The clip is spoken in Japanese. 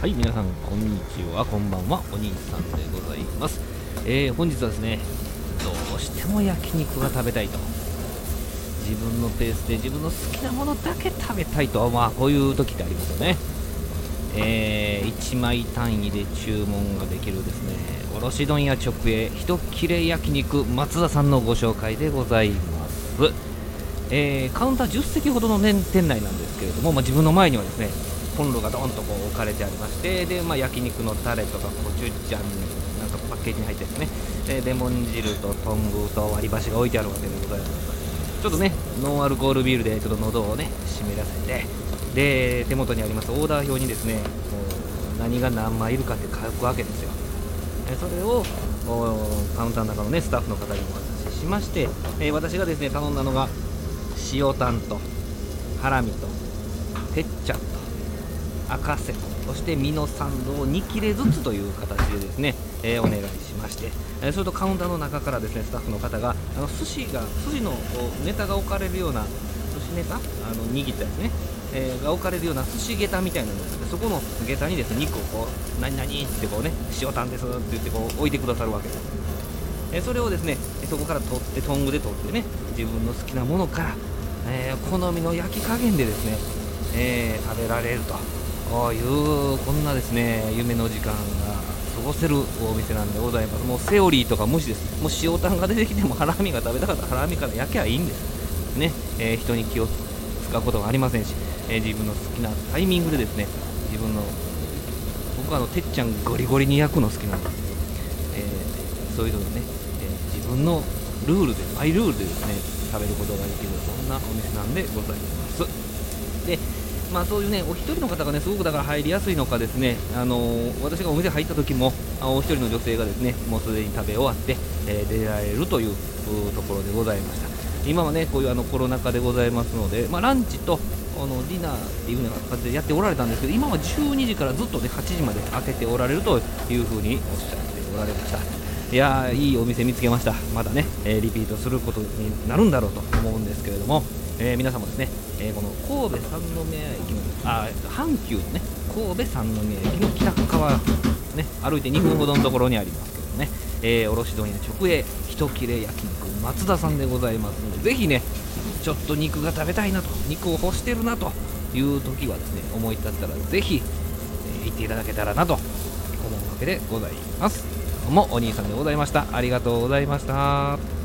はい皆さんこんにちは。こんばんは。お兄さんでございます、えー本日はですねどうしても焼肉が食べたいと。自分のペースで自分の好きなものだけ食べたいと。まあこういう時ってありますよね。えー1枚単位で注文ができるですね卸問屋直営一切れ焼肉松田さんのご紹介でございます。えーカウンター10席ほどの、ね、店内なんですけれども、まあ、自分の前にはですねコンロがドーンとこう置かれてありましてで、まあ、焼肉のタレとかコチュジャンなんかパッケージに入ってですね。でレモン汁とトングと割り箸が置いてあるわけでございます。ちょっとねノンアルコールビールでちょっと喉をね湿らせてで手元にありますオーダー表にですねもう何が何枚いるかって書くわけですよ。えそれをカウンターの中のねスタッフの方にお渡ししまして、え私がですね頼んだのが塩タンとハラミとてっちゃんと赤瀬そして身のサンドを2切れずつという形でですね、えーお願いしまして、えーそれとカウンターの中からですねスタッフの方があの寿司が寿司のネタが置かれるような寿司ネタ？あの握ったやつね、えーが置かれるような寿司下駄みたいなのがあってそこの下駄にですね肉をこう何々ってこうね塩タンですって言ってこう置いてくださるわけです。えーそれをですねそこから取ってトングで取ってね自分の好きなものから、えー好みの焼き加減でですね、えー食べられると。こういうこんなですね夢の時間が過ごせるお店なんでございます。もうセオリーとか無視です。もう塩タンが出てきてもハラミが食べたかったらハラミから焼けばいいんですね、えー人に気を使うことがありませんし、えー自分の好きなタイミングでですね自分の僕はあのてっちゃんゴリゴリに焼くの好きなんですけど、えーそういうのをね、え自分のルールでマイルールでですね食べることができるそんなお店なんでございます。でまあそういうねお一人の方がねすごくだから入りやすいのかですねあのー私がお店入った時もあお一人の女性がですねもうすでに食べ終わって、えー出られるというところでございました。今はねこういうあのコロナ禍でございますので、まあ、ランチとあのディナーっていうような形でやっておられたんですけど今は12時からずっとね8時まで開けておられるというふうにおっしゃっておられました。いやーいいお店見つけました。まだね、えーリピートすることになるんだろうと思うんですけれども、えー皆様ですね、えーこの神戸三宮駅のあ阪急のね神戸三宮駅の北側ね歩いて2分ほどのところにありますけどね、えー、卸問屋直営一切れ焼肉松田さんでございますのでぜひねちょっと肉が食べたいなと肉を欲してるなという時はですね思い立ったらぜひ、え行っていただけたらなと思うわけでございます。どうもお兄さんでございました。ありがとうございました。